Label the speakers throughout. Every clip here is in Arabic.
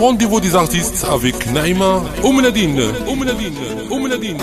Speaker 1: Rendez-vous des artistes avec Naïma Oumnadine. Oumnadine. Oumnadine.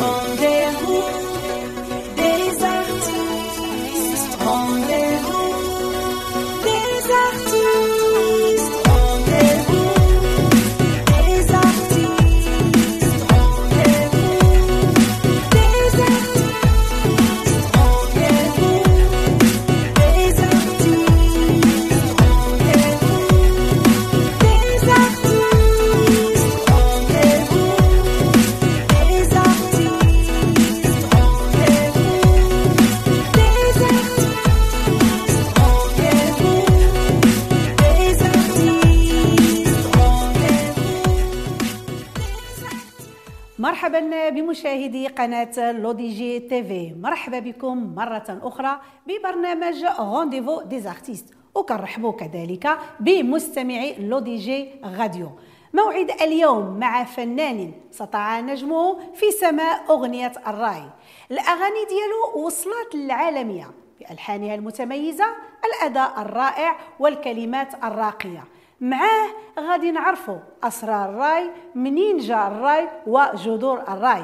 Speaker 2: مرحبا بمشاهدي قناة لوديجي TV مرحبا بكم مرة أخرى ببرنامج Rendez-vous des artistes وكنرحبوا كذلك بمستمعي لوديجي غاديو. موعد اليوم مع فنان سطع نجمه في سماء أغنية الراي. الأغاني ديالو وصلت للعالمية بألحانها المتميزة الأداء الرائع والكلمات الراقية. معاه غادي نعرفوا أسرار الراي منين جاء الراي وجذور الراي.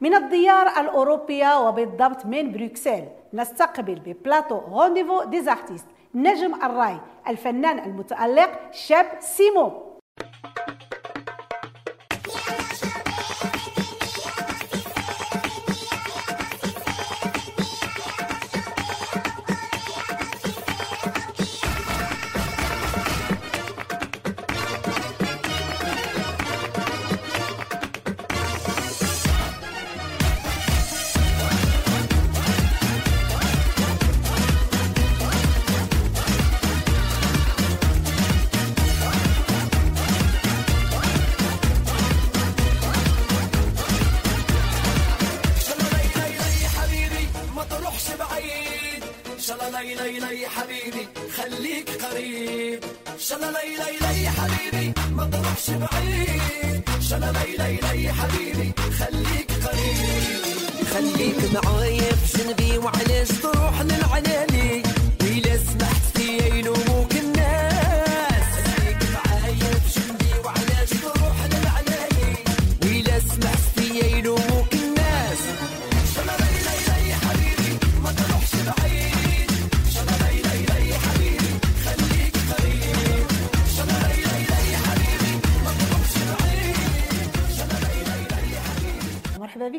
Speaker 2: من الديار الأوروبية وبالضبط من بروكسل نستقبل ببلاطو Rendez-vous des artistes نجم الراي الفنان المتألق شاب سيمو.
Speaker 3: غالي حبيبي خليك قريب. خليك معايا في جنبي وعلاش تروح للعلالي. وإلا سمحت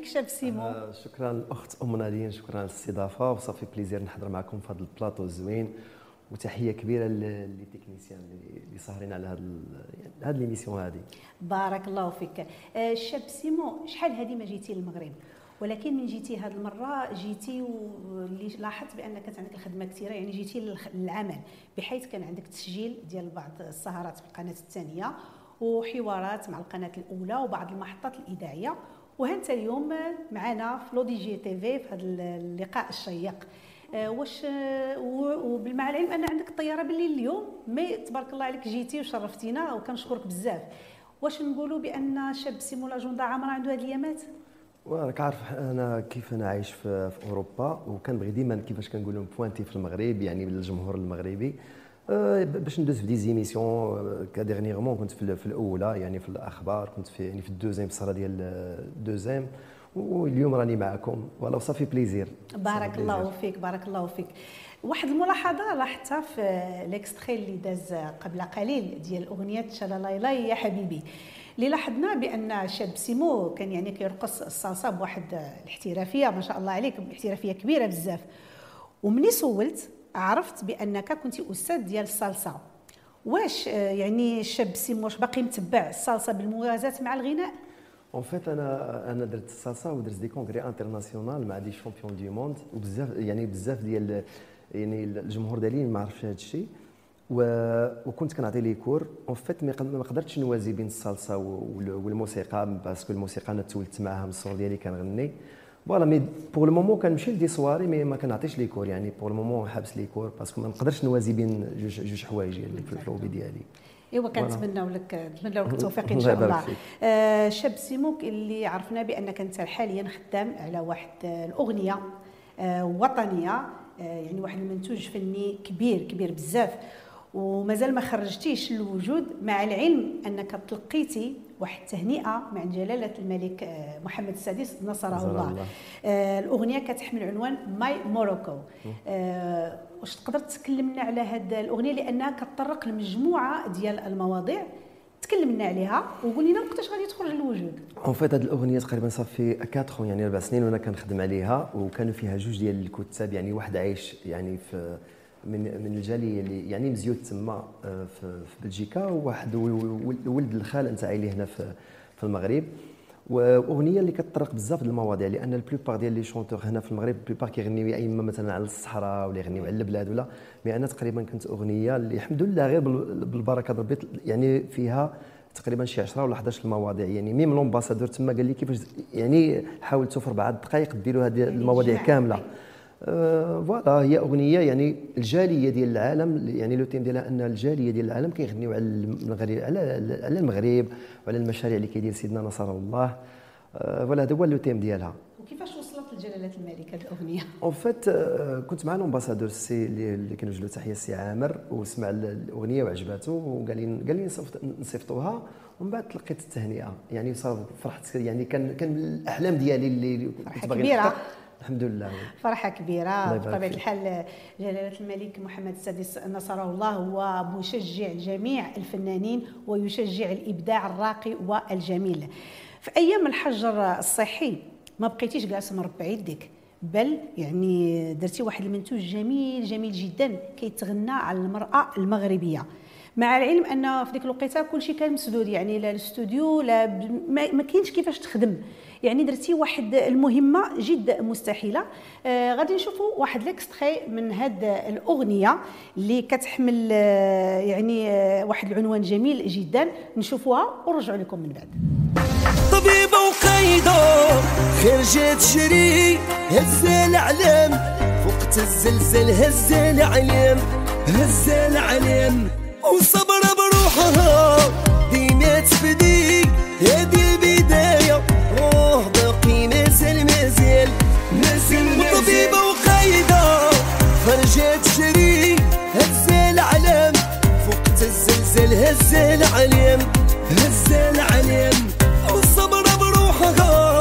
Speaker 2: شاب سيمو
Speaker 4: آه شكرا أخت أم نادين شكرا على الاستضافه وصافي plaisir نحضر معكم في هذا البلاطو الزوين. وتحية كبيرة les techniciens اللي ساهرين على هذا هذه l'émission هذه.
Speaker 2: بارك الله فيك. آه شاب سيمو شحال هذه ما جيتي للمغرب؟ ولكن من جيتي هذه المرة جيتي واللي لاحظت بان كانت عندك الخدمه كثيرة يعني جيتي للعمل بحيث كان عندك تسجيل ديال بعض السهرات في القناة الثانية وحوارات مع القناة الأولى وبعض المحطات الإذاعية. وهانت اليوم معنا في Laudi J TV في هذا اللقاء الشيق. آه، واش وبالمع العلم أن عندك الطيارة بالليل اليوم mais تبارك الله عليك جيتي وشرفتينا وكنشكرك بزاف. واش نقولوا بأن شاب سيمو l'agenda عامر عنده هذه الأيامات؟
Speaker 4: وراك عارف أنا كيف أنا عايش في, في أوروبا وكنبغي ديما كيفاش كنقولوا pointer في المغرب يعني بالجمهور المغربي. باش ندوز في des émissions كـ dernièrement كنت في, الأولى يعني في الأخبار كنت في يعني في la deuxième في ديال la deuxième. واليوم راني معكم. والله صافي plaisir
Speaker 2: بارك الله فيك بارك الله فيك. واحد الملاحظة لاحظتها في l'extrait اللي داز قبل قليل ديال أغنية شلالايلاي يا حبيبي. اللي لاحظنا بأن شاب سيمو كان يعني كيرقص الصلصة بواحد الاحترافية ما شاء الله عليك احترافية كبيرة بزاف. ومني سولت عرفت بأنك كنت أستاذ ديال الصلصة. واش يعني الشاب سيمو واش باقي متبع الصلصة بالموازاه مع الغناء؟
Speaker 4: en fait أنا أنا درت الصلصة ودرت des congrès internationaux مع des champions du monde وبزاف يعني بزاف ديال يعني الجمهور ديالي ما عرفش هذا الشيء. و... وكنت كنعطي les cours. en fait ما قدرتش نوازي بين الصلصة والموسيقى parce que الموسيقى أنا تولدت معاها من الصغر ديالي كنغني. voilà mais pour le moment كنمشي ل des soirées mais ما كنعطيش les cours يعني pour le moment حابس les cours parce que ما نقدرش نوازي بين جوج جوج حوايج يعني في الفي ديالي.
Speaker 2: إيوا كنتمناو لك نتمناو لك التوفيق إن شاء الله. آه شاب سيمو كاللي عرفنا بأنك أنت حاليا خدام على واحد الأغنية آه وطنية آه يعني واحد المنتوج فني كبير كبير بزاف. ومازال ما خرجتيش للوجود مع العلم أنك تلقيتي واحد التهنئة مع جلالة الملك آه، محمد السادس نصره الله, الله. آه الأغنية كتحمل عنوان My Morocco آه واش تقدر تكلمنا على هذه الأغنية؟ لأنها كتطرق لمجموعة ديال المواضيع. تكلمنا عليها وقول لنا وقتاش غادي تخرج للوجود
Speaker 4: en fait هذه الأغنية تقريبا صافي 4 يعني أربع سنين وأنا كنخدم عليها وكانوا فيها جوج ديال الكتاب يعني واحد عايش يعني في من من الجالية اللي يعني مزيود تما آه، في بلجيكا وواحد ولد الخال نتاعي اللي هنا في في المغرب. وأغنية اللي كتطرق بزاف المواضيع لأن la plupart ديال les chanteurs هنا في المغرب la plupart كيغنيو يا إما مثلا على الصحراء ولا يغنيو على البلاد ولا. mais أنا تقريبا كنت أغنية اللي الحمد لله غير بالبركة ربي يعني فيها تقريبا شي 10 ولا 11 المواضيع. يعني même l'ambassadeur تما قال لي كيفاش يعني حاولتوا في أربع دقائق ديروا هذه المواضيع كاملة. voilà هي أغنية يعني الجالية ديال العالم يعني le thème ديالها أن الجالية ديال العالم كيغنيو على المغرب على على المغرب وعلى المشاريع اللي كيدير سيدنا نصر الله voilà هذا هو le thème ديالها.
Speaker 2: وكيفاش وصلت لجلاله الملك هذه الاغنيه؟
Speaker 4: en fait كنت مع ال ambassadeur السي اللي كنوجه له تحية السي عامر وسمع الأغنية وعجباته وقال لي قال لي نصيفطوها. ومن بعد تلقيت التهنئة. يعني صافي فرحت يعني كان كان الأحلام ديالي اللي
Speaker 2: كنت باغي
Speaker 4: الحمد لله.
Speaker 2: فرحة كبيرة. بطبيعة الحال جلالة الملك محمد السادس نصره الله هو مشجع جميع الفنانين ويشجع الإبداع الراقي والجميل. في أيام الحجر الصحي ما بقيتيش جالسة مربع يديك بل يعني درتي واحد المنتوج جميل جميل جدا كيتغنى على المرأة المغربية. مع العلم أن في ديك الوقيتة كلشي كان مسدود يعني لا الاستوديو لا ما كاينش كيفاش تخدم. يعني درتي واحد المهمة جد مستحيلة. آه غادي نشوفوا واحد l'extrait من هاد الأغنية اللي كتحمل آه يعني آه واحد العنوان جميل جدا. نشوفوها ونرجعوا لكم من بعد. طبيبة وقايدة خرجت جري هز العلم. فوقت الزلزال هز العلم هز العلم. وصبر بروحها ديما تفدي هذه البدايه هز العلم هز العلم والصبر بروحها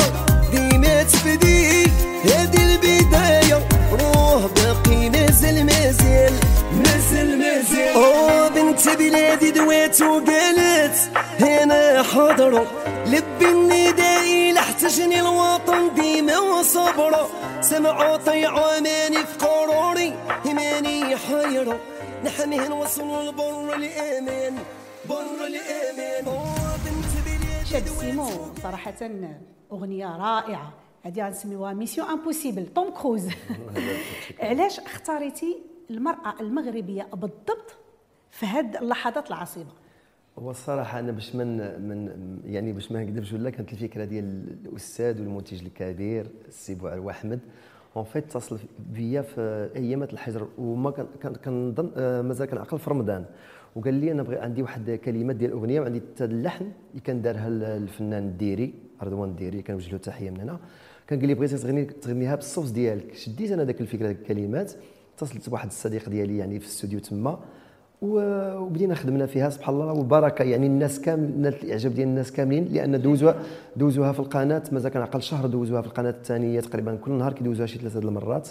Speaker 2: ديما تفدي هذه البداية روح باقي مازال مازال مازال مازال. اوه بنت بلادي دوات وقالت هنا حضروا. لبي النداء لحتجني الوطن ديما وصبروا. سمعوا طيعوا ماني في قروري ماني حيروا. نحميه نوصلوا لبر الامان بر الامان اوه بنت بلادي شاب سيمو صراحة أغنية رائعة. هذه غنسميوها Mission Impossible توم كروز. علاش اختاريتي المرأة المغربية بالضبط في هاد اللحظات العصيبة؟
Speaker 4: هو الصراحة أنا باش من من يعني باش ما نكذبش ولا كانت الفكرة ديال الأستاذ والمنتج الكبير السي بوعلو احمد en fait اتصل بيا في ايامات الحجر. وما كنظن آه، مازال كنعقل في رمضان. وقال لي أنا بغي عندي واحد كلمات ديال الاغنيه وعندي حتى اللحن اللي كان دارها الفنان الديري رضوان الديري كنوجه له تحية من هنا. كان قال لي بغيتي تغني تغنيها بالصوت ديالك. شديت أنا ذاك الفكرة ذاك الكلمات. اتصلت بواحد الصديق ديالي يعني في الاستوديو تما. وبدينا خدمنا فيها سبحان الله وبركة. يعني الناس كامل نالت الاعجاب ديال الناس كاملين لأن دوزوها دوزوها في القناة. مازال كنعقل شهر دوزوها في القناة الثانية تقريبا كل نهار كيدوزوها شي ثلاثة المرات.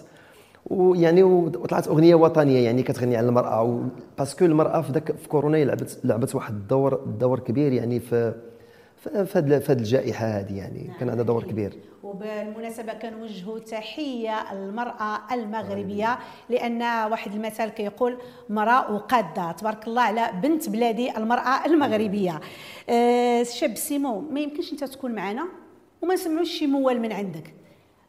Speaker 4: ويعني وطلعت أغنية وطنية يعني كتغني على المرأة. باسكو المرأة في ذاك في كورونا لعبت لعبت واحد الدور دور كبير يعني في في هذه الجائحة هذه يعني كان عندها دور كبير.
Speaker 2: وبالمناسبة كنوجهوا تحية للمرأة المغربية لأن واحد المثل كيقول مرأة وقادة. تبارك الله على بنت بلادي المرأة المغربية. أه شاب سيمو ما يمكنش أنت تكون معنا وما نسمعوش شي موال من عندك.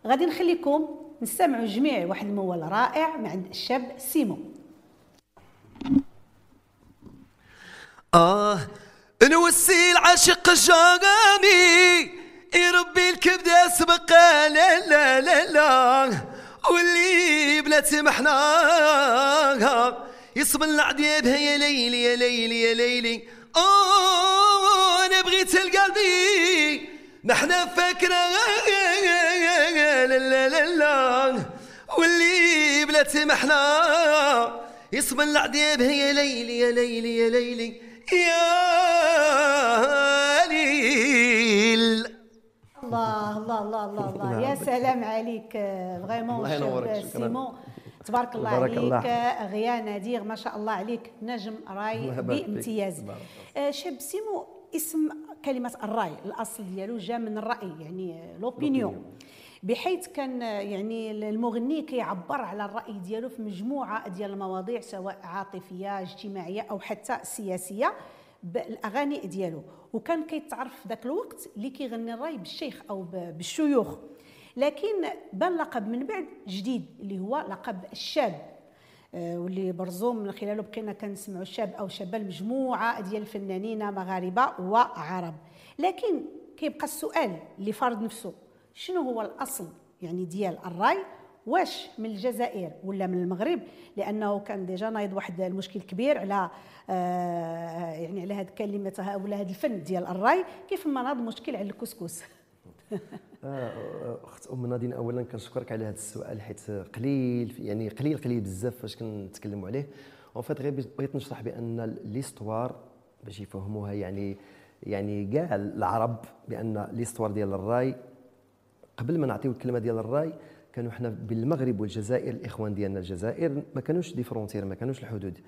Speaker 2: غادي نخليكم نستمعوا جميع واحد الموال رائع من عند الشاب سيمو.
Speaker 5: آه نوسي العاشق الجامي يربي الكبد يسبق. لا لا لا لا. واللي بلات محناها يصب العديب يا ليلي يا ليلي يا ليلي. أوه أنا بغيت القلبي. نحنا فاكرة. لا لا لا لا. واللي بلات محنا اسم العذاب يا ليلي يا ليلي يا ليلي. يا ليل.
Speaker 2: الله الله الله الله الله. يا سلام عليك vraiment
Speaker 4: الله ينورك،.
Speaker 2: سيمو تبارك الله
Speaker 4: بارك الله.
Speaker 2: عليك غيا نادير ما شاء الله عليك نجم راي. بامتياز. آه، شاب سيمو اسم كلمة الراي الأصل ديالو جا من الرأي يعني l'opinion بحيث كان يعني المغني كيعبر على الرأي ديالو في مجموعة ديال المواضيع سواء عاطفية اجتماعية أو حتى سياسية بالأغاني ديالو. وكان كيتعرف في ذاك الوقت اللي كيغني الرأي بالشيخ أو بالشيوخ. لكن بان لقب من بعد جديد اللي هو لقب الشاب. آه، واللي برزو من خلاله بقينا كنسمعوا الشاب أو شابة المجموعة ديال الفنانين مغاربة وعرب. لكن كيبقى السؤال اللي فرض نفسه. شنو هو الأصل يعني ديال الرأي؟ واش من الجزائر ولا من المغرب؟ لأنه كان déjà نايض واحد المشكل كبير على آه يعني على هذه الكلمة ولا هذا الفن ديال الرأي. كيف ما ناض مشكل على الكسكس.
Speaker 4: آه، أختي أم نادين اولا كنشكرك على هذا السؤال حيت قليل يعني قليل قليل بزاف فاش كنتكلموا عليه. en fait غير بغيت نشرح بأن l'histoire باش يفهموها يعني يعني كاع العرب بأن l'histoire ديال الرأي قبل ما نعطيو الكلمة ديال الرأي كانوا حنا بالمغرب والجزائر الإخوان ديالنا الجزائر ما كانوش des frontières ما كانوش الحدود.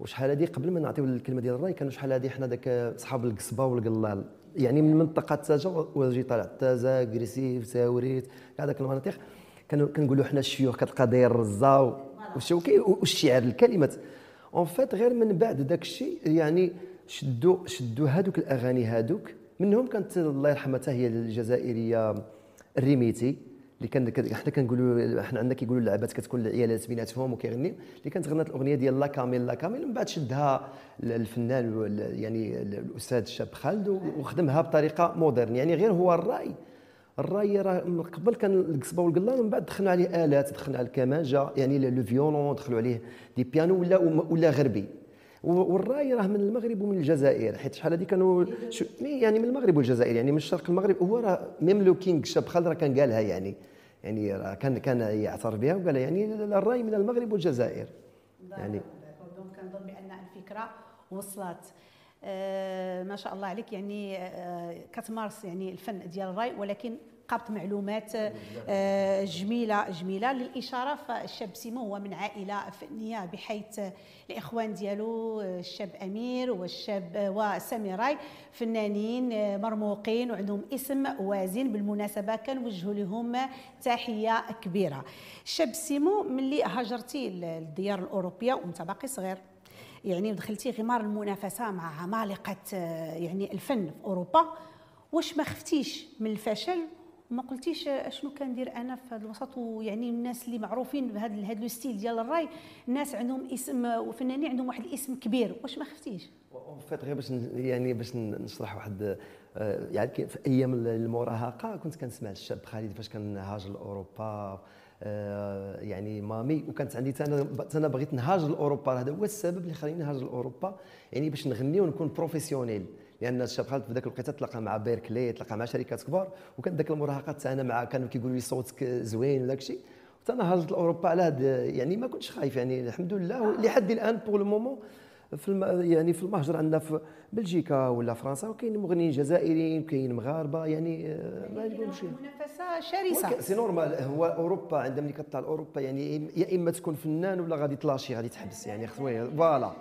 Speaker 4: وشحال هادي قبل ما نعطيو الكلمة ديال الرأي كانوا شحال هادي حنا داك صحاب القصبة والقلال. يعني من منطقة تاع وجدة طالع تازا كريسيف تاوريرت كاع داك المناطق. كانوا كنقولوا حنا الشيوخ كتلقى داير الرزا والشوكي والشعر الكلمات. en fait غير من بعد داك الشيء يعني شدوا شدوا هادوك الأغاني هادوك. منهم كانت الله يرحمها هي الجزائرية الريميتي اللي كان حنا كنقولوا حنا عندنا كيقولوا اللعبات كتكون العيالات بيناتهم وكيغنيو اللي كانت غنات الأغنية ديال لا كامل لا كامل من بعد شدها ال- الفنان يعني ال- الأستاذ الشاب خالد وخدمها بطريقة moderne. يعني غير هو الرأي الرأي راه من قبل كان القصبة والقلال من بعد دخلنا عليه آلات دخلنا على الكمانجه يعني le violon دخلوا عليه des pianos ولا ولا غربي. والرأي راه من المغرب ومن الجزائر حيت شحال هذه كانوا يعني من المغرب والجزائر يعني من شرق المغرب هو راه même le king شاب خالد راه كان قالها يعني يعني راه كان كان يعترف بها وقال يعني الرأي من المغرب والجزائر. يعني
Speaker 2: دونك كنظن بأن الفكرة وصلت. آه ما شاء الله عليك يعني آه كتمارس يعني الفن ديال الرأي ولكن قابت معلومات آه جميلة جميلة. للإشارة فالشاب سيمو هو من عائلة فنية بحيث الإخوان ديالو آه، الشاب أمير والشاب آه، وسامي راي فنانين آه، مرموقين وعندهم اسم وازن. بالمناسبة كنوجهوا لهم تحية كبيرة. الشاب سيمو ملي هاجرتي للديار الأوروبية وانت باقي صغير يعني دخلتي غمار المنافسة مع عمالقه آه، يعني الفن في أوروبا واش ما خفتيش من الفشل؟ وما قلتيش أشنو كندير أنا في هذا الوسط؟ ويعني الناس اللي معروفين بهذا هذا le style ديال الراي الناس عندهم اسم وفنانين عندهم واحد الاسم كبير. واش ما خفتيش؟
Speaker 4: en fait غير باش يعني باش نشرح واحد آه، يعني في أيام المراهقة كنت كنسمع الشاب خالد فاش كان هاجر لأوروبا آه، يعني مامي وكانت عندي أنا أنا بغيت نهاجر لأوروبا. هذا هو السبب اللي خلاني نهاجر لأوروبا يعني باش نغني ونكون professionnel لأن الشاب خالد في ذاك الوقيته تلاقى مع بيركلي تلاقى مع شركات كبار وكانت ذاك المراهقه تاعنا مع كانوا كيقولوا لي صوتك زوين وداك الشيء. حتى أنا هاجرت لاوروبا على هاد يعني ما كنتش خايف يعني الحمد لله. لحد الآن pour le moment في الم... يعني في المهجر عندنا في بلجيكا ولا فرنسا وكاين مغنيين جزائريين وكاين مغاربة يعني آه، ما يقولوا شيء.
Speaker 2: منافسه شرسة.
Speaker 4: سي نورمال هو أوروبا عندما ملي كطلع لاوروبا يعني يا إما تكون فنان ولا غادي تلاشي غادي تحبس يعني خويا فوالا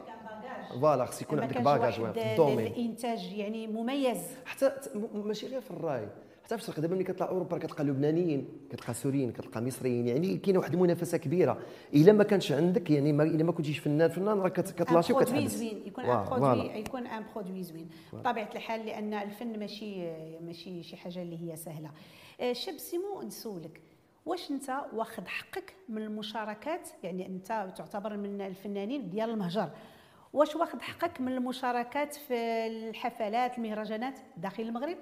Speaker 4: فوالا خص يكون عندك bagage
Speaker 2: واحد
Speaker 4: في ال domaine.
Speaker 2: الانتاج يعني مميز.
Speaker 4: حتى ماشي غير في الراي. حتى في الشرق دابا ملي كتطلع أوروبا كتلقى لبنانيين كتلقى سوريين كتلقى مصريين. يعني كاينة واحد المنافسة كبيرة. إلا ما كانش عندك يعني ما إلا ما كنتيش فنان فنان راك كت- كتلاشي وكتحبس
Speaker 2: زوين. يكون
Speaker 4: un
Speaker 2: produit يكون un produit زوين. بطبيعة الحال لأن الفن ماشي ماشي شي حاجة اللي هي سهلة. آه، شاب سيمو نسولك. واش أنت واخد حقك من المشاركات؟ يعني أنت تعتبر من الفنانين ديال المهجر. واش واخد حقك من المشاركات في الحفلات المهرجانات داخل المغرب؟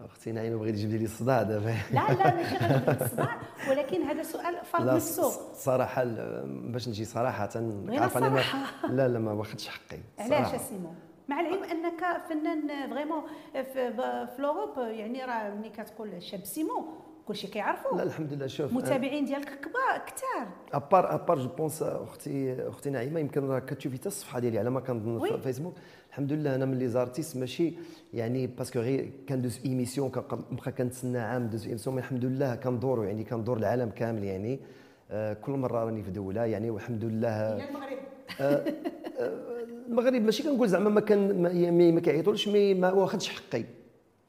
Speaker 4: أختي نعيمه بغيت تجيب لي الصداع دابا.
Speaker 2: لا لا ماشي غير الصداع. ولكن هذا سؤال فرض نفسه
Speaker 4: صراحة باش نجي صراحة
Speaker 2: غير
Speaker 4: عارف
Speaker 2: أنا.
Speaker 4: لا لا ما واخدش حقي
Speaker 2: علاش
Speaker 4: صراحة.
Speaker 2: سيمو؟ مع العلم أنك فنان vraiment في, في l'Europe يعني راه ملي كتقول شاب سيمو كلشي كيعرفوا
Speaker 4: لا الحمد لله شوف
Speaker 2: متابعين ديالك كبار كثار
Speaker 4: à part à part je pense أختي أختي نعيمة يمكن راك كتشوفي حتى الصفحة ديالي على ما كنظن. في فيسبوك الحمد لله أنا من les artistes ماشي يعني parce que غير كندوز émission كنبقى كنتسنى عام deux émissions mais الحمد لله كندوروا يعني كندور العالم كامل يعني. آه، كل مرة راني في دولة يعني والحمد لله
Speaker 2: المغرب.
Speaker 4: المغرب ماشي كنقول زعما ما كان ما- ما كيعيطوليش mais ما واخدش حقي.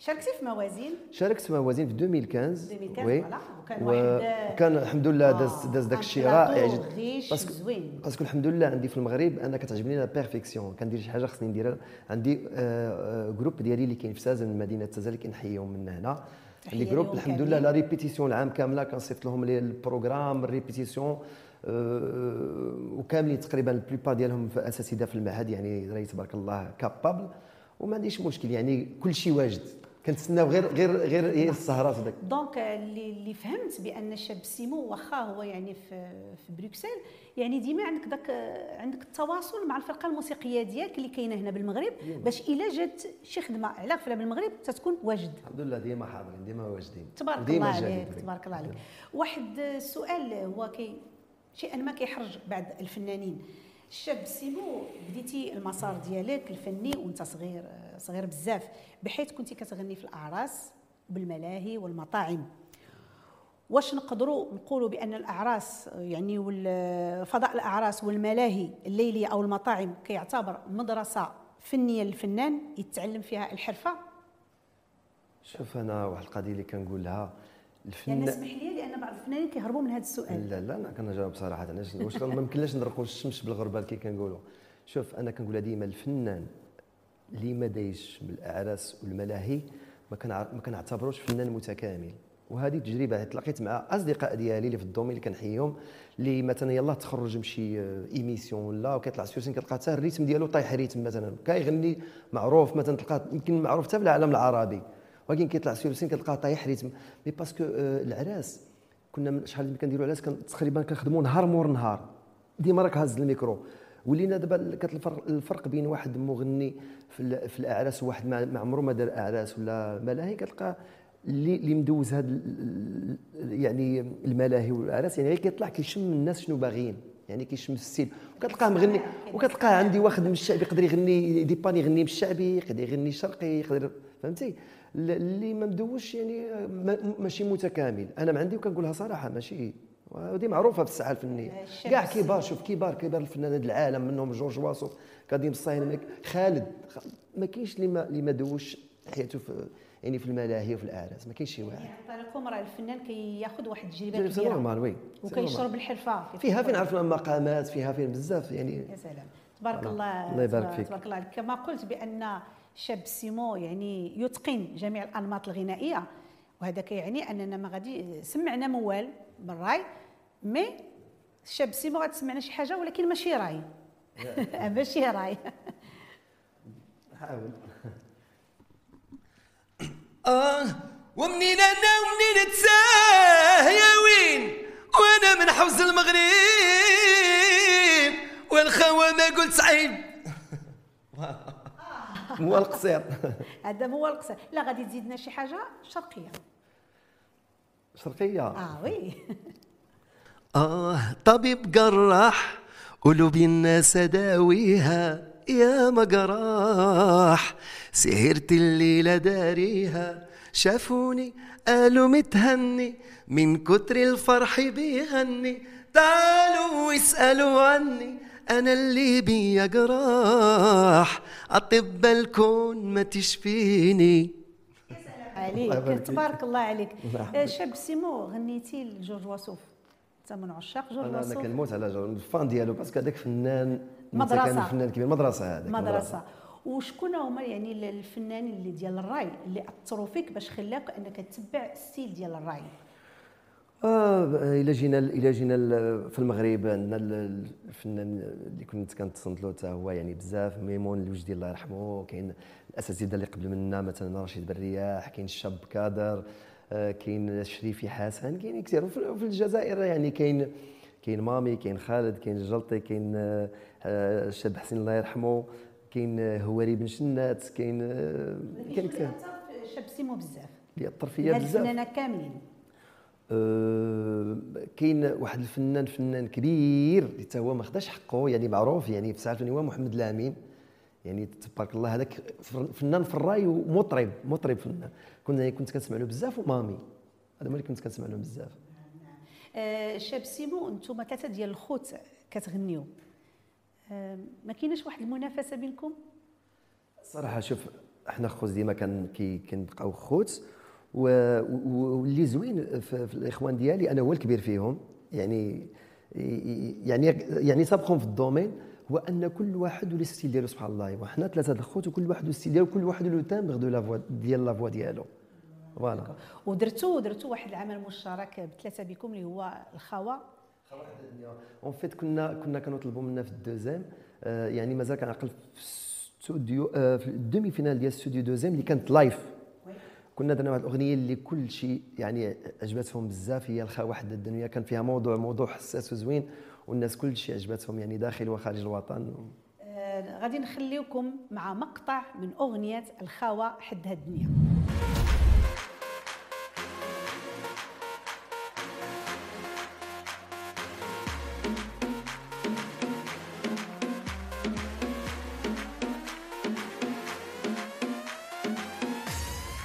Speaker 2: شاركتي في موازين؟
Speaker 4: شاركت في موازين في 2015
Speaker 2: 2015 oui. وكان واحد
Speaker 4: وكان الحمد لله
Speaker 2: آه،
Speaker 4: داز داز داك الشيء رائع جدا.
Speaker 2: parce
Speaker 4: que-
Speaker 2: زوين.
Speaker 4: parce que الحمد لله عندي في المغرب أنا كتعجبني la perfection كندير شي حاجة خصني نديرها. عندي آه، آه، groupe ديالي اللي كاين في سوازن مدينة سوازن اللي كنحييهم من هنا. عندي
Speaker 2: تحية groupe
Speaker 4: الحمد. لله la répétition العام كاملة. كنصيفط لهم ال programme ال répétition آه، وكاملين تقريبا ال plupart ديالهم في أساتذة في المعهد يعني راهي تبارك الله capables. وما عنديش مشكل يعني كل شيء واجد. كنتسناو غير غير غير هي السهرات هذاك.
Speaker 2: donc اللي اللي فهمت بأن الشاب سيمو واخا هو يعني في في بروكسل يعني ديما عندك داك عندك التواصل مع الفرقة الموسيقية ديالك اللي كاينة هنا بالمغرب باش إلا جات شي خدمه على فلا بالمغرب تتكون واجد.
Speaker 4: الحمد لله ديما حاضرين ديما واجدين.
Speaker 2: تبارك
Speaker 4: ديما
Speaker 2: الله. عليك تبارك الله عليك. واحد السؤال هو كي شيئا ما كيحرج بعض الفنانين. الشاب سيمو بديتي المسار ديالك الفني وانت صغير صغير بزاف بحيث كنتي كتغني في الأعراس بالملاهي والمطاعم. واش نقدروا نقولوا بأن الأعراس يعني فضاء الأعراس والملاهي الليليه أو المطاعم كيعتبر مدرسة فنية للفنان يتعلم فيها الحرفة؟
Speaker 4: شوف أنا واحد القضية اللي كنقولها الفن
Speaker 2: اسمح لي لأن بعض الفنانين كيهربوا من هذا السؤال.
Speaker 4: لا لا أنا كنجاوب صراحة. أنا ش- واش ما يمكنلاش نرقوا الشمس بالغربال كي كنقولوا. شوف أنا كنقولها ديما الفنان اللي ما دايش بالأعراس والملاهي ما ما كنعتبروش فنان متكامل. وهذه تجربة تلاقيت مع أصدقاء ديالي اللي في ال domaine اللي كنحييهم اللي مثلا يلاه تخرج من شي émission ولا وكيطلع sur scène كتلقى حتى ال rythme ديالو طايح rythme مثلا. كيغني معروف مثلا تلقاه يمكن معروف حتى في العالم العربي. ولكن كيطلع sur scène كتلقاه طايح rythme mais parce que آه، العراس كنا من شحال اللي كنديروا علاش؟ تقريبا كنخدموا نهار مور نهار. ديما راك هاز الميكرو. ولينا دابا كانت الفرق, بين واحد مغني في, في الأعراس وواحد ما عمره ما دار اعراس ولا ملاهي كتلقى اللي اللي مدوز هاد يعني الملاهي والأعراس. يعني غير كيطلع كيشم الناس شنو باغيين. يعني كيشم الستيل وكتلقاه مغني وكتلقاه عندي واحد من الشعب يقدر يغني ديبان يغني بالشعبي يقدر يغني شرقي يقدر فهمتي؟ اللي ما مدوش يعني ما- ماشي متكامل. أنا ما عندي وكنقولها صراحة ماشي ودي معروفة في الساحه الفنيه
Speaker 2: الشاب
Speaker 4: كاع كبار شوف كبار كبار الفنانين العالم منهم جورج واسو كاديم الصاين مك- خالد. ما كاينش اللي ما اللي ما دوش حياته في يعني في الملاهي وفي الأعراس ما كاينش شي واحد.
Speaker 2: يعني لكم راه الفنان كياخذ واحد التجربة
Speaker 4: سي
Speaker 2: كبيرة.
Speaker 4: نورمال وي.
Speaker 2: وكيشرب. الحرفه
Speaker 4: فيها فين عرفنا مقامات فيها فين بزاف يعني.
Speaker 2: يا سلام. تبارك. الله.
Speaker 4: الله يبارك
Speaker 2: تبارك-
Speaker 4: فيك.
Speaker 2: تبارك الله. كما قلت بأن شاب سيمو يعني يتقن جميع الأنماط الغنائية. وهذا كيعني أننا ما غادي سمعنا موال بالرأي مي الشاب سيمو غتسمعنا شي حاجة ولكن ماشي رأي. ماشي رأي.
Speaker 4: حاول.
Speaker 5: آه ومنين أنا ومنين تساه يا وين؟ وأنا من حوز المغرب. والخوة ما قلت عيب
Speaker 4: مو القصير.
Speaker 2: هذا هو القصة لا غادي تزيدنا شي حاجة شرقية.
Speaker 4: شرقية؟
Speaker 2: آه وي.
Speaker 5: آه طبيب جراح قلوب الناس داويها يا مجراح. سهرت الليلة داريها شافوني قالوا متهني. من كتر الفرح بيغني تعالوا واسألوا عني. أنا اللي بيا جراح أطب الكون ما تشفيني.
Speaker 2: عليك. تبارك الله عليك.
Speaker 4: يحفظك.
Speaker 2: آه، شاب سيمو غنيتي لجورج واسوف انت من عشاق جورج
Speaker 4: أنا أنا
Speaker 2: واسوف
Speaker 4: كنموت على جورج. الفان ديالو باسكو هذاك فنان
Speaker 2: مدرسة.
Speaker 4: متكامل، فنان كبير مدرسة هذاك
Speaker 2: مدرسة. وشكون هما يعني الفنانين اللي ديال الرأي اللي أثروا فيك باش خلاك أنك تتبع الستيل ديال الرأي؟
Speaker 4: آه إلى جينا إلى جينا في المغرب عندنا ال- الفنان اللي كنت كنتصنت له حتى هو يعني بزاف ميمون الوجدي الله يرحمه كاين الأساتذة اللي قبل منا مثلا رشيد برياح كاين الشاب كادر آه، كاين الشريفي حسن كاين كثير. وفي الجزائر يعني كاين كاين مامي كاين خالد كاين الجلطي كاين آه، آه، الشاب حسني الله يرحمه كاين آه، هواري بن شنات كاين آه، كاين كثير.
Speaker 2: شاب سيمو بزاف. هاد
Speaker 4: بزاف.
Speaker 2: الفنانه كاملين.
Speaker 4: أه كاين واحد الفنان فنان كبير اللي حتى هو ما خداش حقه يعني معروف يعني في ساعه هو محمد الامين يعني تبارك الله هذاك فنان في الراي ومطرب مطرب فنان. كنا كنت كنسمع له بزاف ومامي. هذا اللي كنت كنسمع لهم بزاف.
Speaker 2: آه شاب سيمو أنتم ثلاثة ديال الخوت كتغنيو. آه ما كايناش واحد المنافسة بينكم؟
Speaker 4: صراحة شوف إحنا خوت ديما كان كنبقاو خوت. واللي زوين في, الإخوان ديالي أنا هو الكبير فيهم. يعني يعني يعني سابقهم في ال domaine هو أن كل واحد ولي style ديالو سبحان الله. وحنا ثلاثة الخوت وكل واحد style ديالو كل واحد le timbre de la voix ديال la voix ديالو.
Speaker 2: voilà. ودرتوا درتوا واحد العمل مشترك بثلاثة بكم اللي هو الخاوة؟
Speaker 4: en fait كنا كنا كنطلبوا منا في ال deuxième. آه يعني مازال كنعقل في ستوديو آه في ال demi-finale ديال ستوديو دوزيام اللي كانت live كنا درنا واحد الأغنية اللي كل شيء يعني عجبتهم بزاف هي الخاوة حد الدنيا كان فيها موضوع موضوع حساس وزوين والناس كل شيء عجبتهم يعني داخل وخارج الوطن.
Speaker 2: آه غادي نخليكم مع مقطع من أغنية الخاوة حد الدنيا.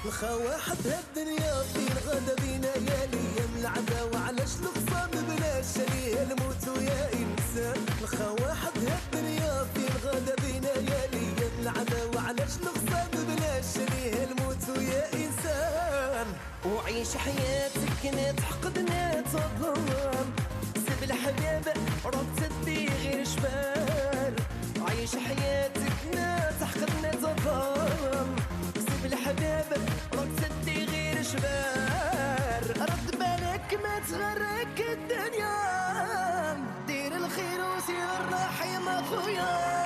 Speaker 3: واحد هالدنيا فين غدا بينا يا ليام العداوة علاش الخصام بلا شريه الموت ويا إنسان. الخا واحد هالدنيا فين غدا بينا يا ليام العداوة علاش الخصام بلا شريه الموت ويا إنسان. وعيش حياتك نتحقدنا تظلم. سيب الحباب رد تدي غير شبال. عيش حياتك جبال رد بالك ما تغرك الدنيا. دير الخير وسير الرحيم أخويا.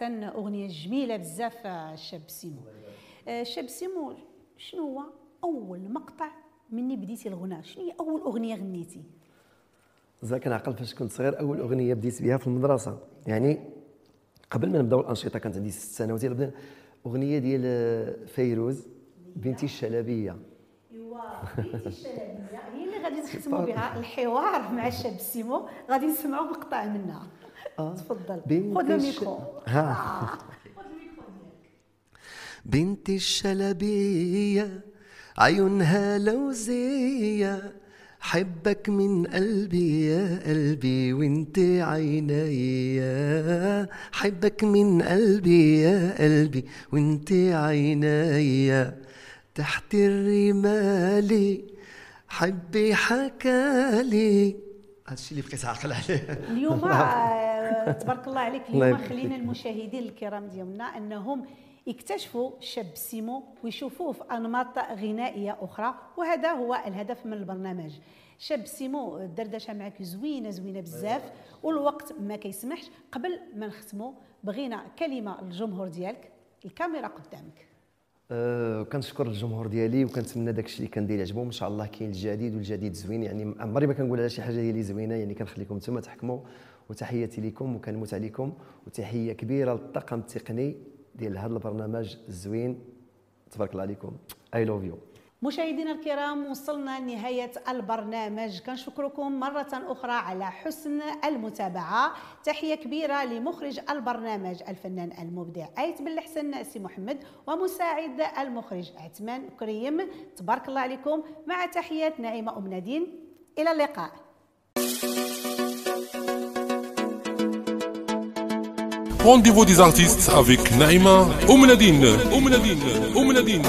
Speaker 2: صراحة أغنية جميلة بزاف الشاب سيمو. الشاب سيمو شنو هو أول مقطع مني بديتي الغناء شنو هي أول أغنية غنيتي؟
Speaker 4: زاك كنعقل فاش كنت صغير أول أغنية بديت بها في المدرسة. يعني قبل ما نبدأو الأنشطة كانت عندي ست سنوات أغنية ديال فيروز بنتي الشلبية.
Speaker 2: الشلبية هي اللي غادي نختموا بها الحوار مع الشاب سيمو غادي نسمعوا مقطع منها. تفضل خذ الميكرو.
Speaker 3: بنت الشلبية عيونها لوزية حبك من قلبي يا قلبي وانت عيني حبك من قلبي يا قلبي وانت عيني تحت الرمال. حبي حكالي هذا الشيء اللي بقيت عاقل عليه.
Speaker 2: اليوم آه، تبارك الله عليك. اليوم خلينا المشاهدين الكرام ديالنا أنهم يكتشفوا شاب سيمو ويشوفوه في أنماط غنائية أخرى وهذا هو الهدف من البرنامج. شاب سيمو الدردشة معك زوينة زوينة بزاف والوقت ما كيسمحش. قبل ما نختموا بغينا كلمة للجمهور ديالك. الكاميرا قدامك.
Speaker 4: أه كنشكر الجمهور ديالي وكنتمنى داك الشيء اللي كندير يعجبهم إن شاء الله كاين الجديد والجديد زوين. يعني عمري ما كنقول على شي حاجة ديالي زوينة يعني كنخليكم نتوما تحكموا وتحياتي لكم وكنموت عليكم. وتحية كبيرة للطاقم التقني ديال هذا البرنامج الزوين. تبارك الله عليكم. I love you
Speaker 2: مشاهدينا الكرام وصلنا لنهاية البرنامج. كنشكركم مرة أخرى على حسن المتابعة. تحية كبيرة لمخرج البرنامج الفنان المبدع آيت بن الحسن سي محمد ومساعد المخرج عثمان كريم. تبارك الله عليكم. مع تحيات نعيمة أم نادين. إلى اللقاء.
Speaker 1: Rendez-vous des artistes avec Naïma Oumnadine. Oumnadine. Oumnadine.